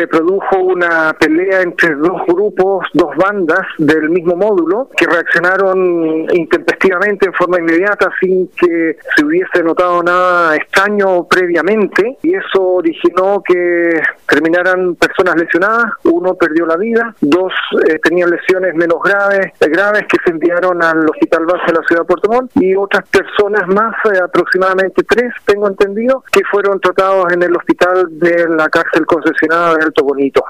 se produjo una pelea entre dos grupos, dos bandas del mismo módulo, que reaccionaron intempestivamente en forma inmediata sin que se hubiese notado nada extraño previamente. Y eso originó que terminaran personas lesionadas, uno perdió la vida, dos eh, tenían lesiones menos graves, eh, graves que se enviaron al hospital base de la ciudad de Puerto Montt. Y otras personas más, eh, aproximadamente tres, tengo entendido, que fueron tratados en el hospital de la cárcel concesionada de Alto Bonito.